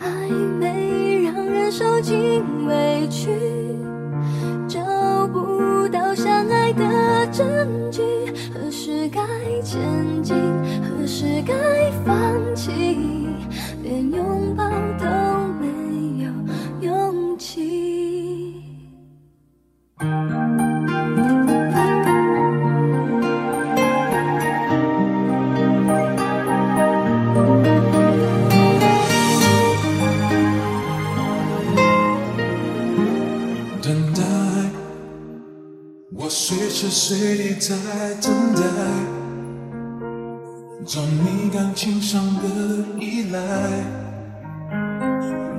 暧昧让人受尽委屈找不到相爱的证据何时该前进何时该放弃？随时随地在等待，做你感情上的依赖。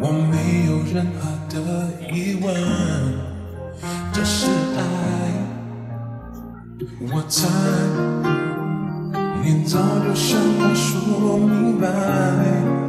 我没有任何的疑问，这是爱。我猜你早就想我说明白。